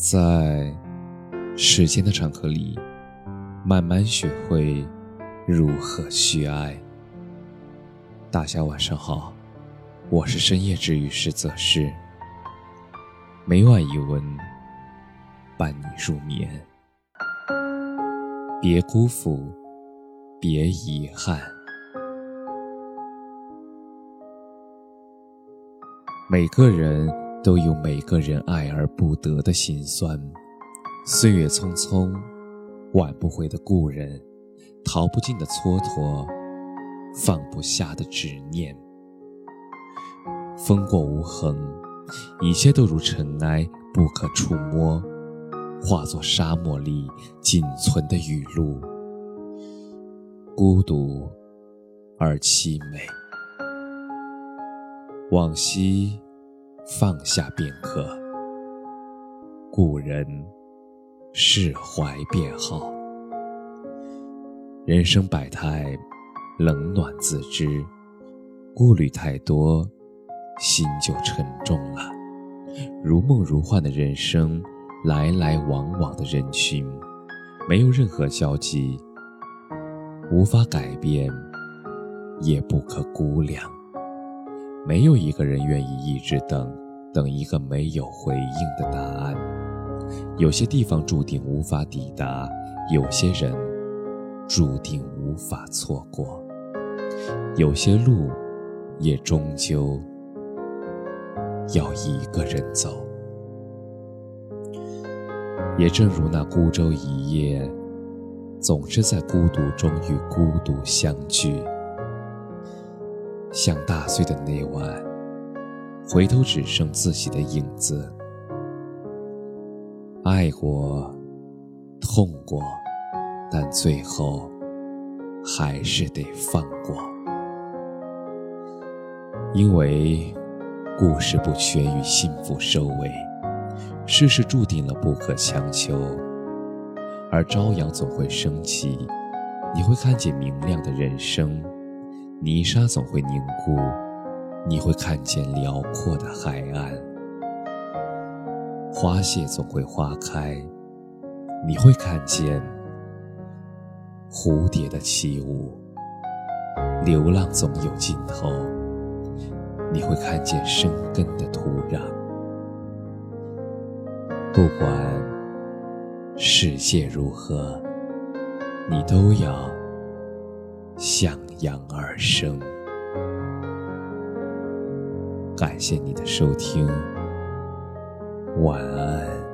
在时间的长河里，慢慢学会如何去爱。大家晚上好，我是深夜治愈师泽师，每晚一文伴你入眠，别辜负，别遗憾。每个人都有每个人爱而不得的心酸，岁月匆匆，挽不回的故人，逃不尽的蹉跎，放不下的执念。风过无痕，一切都如尘埃，不可触摸，化作沙漠里仅存的雨露，孤独而凄美。往昔，放下便可；故人，释怀便好。人生百态，冷暖自知。顾虑太多，心就沉重了。如梦如幻的人生，来来往往的人群，没有任何交集，无法改变，也不可估量。没有一个人愿意一直等，等一个没有回应的答案。有些地方注定无法抵达，有些人注定无法错过，有些路也终究要一个人走。也正如那孤舟一叶，总是在孤独中与孤独相聚。像大醉的那晚，回头只剩自己的影子。爱过，痛过，但最后还是得放过。因为故事不缺于幸福收尾，世事注定了不可强求。而朝阳总会升起，你会看见明亮的人生。泥沙总会凝固，你会看见辽阔的海岸；花谢总会花开，你会看见蝴蝶的起舞；流浪总有尽头，你会看见生根的土壤。不管世界如何，你都要。向养而生。感谢你的收听，晚安。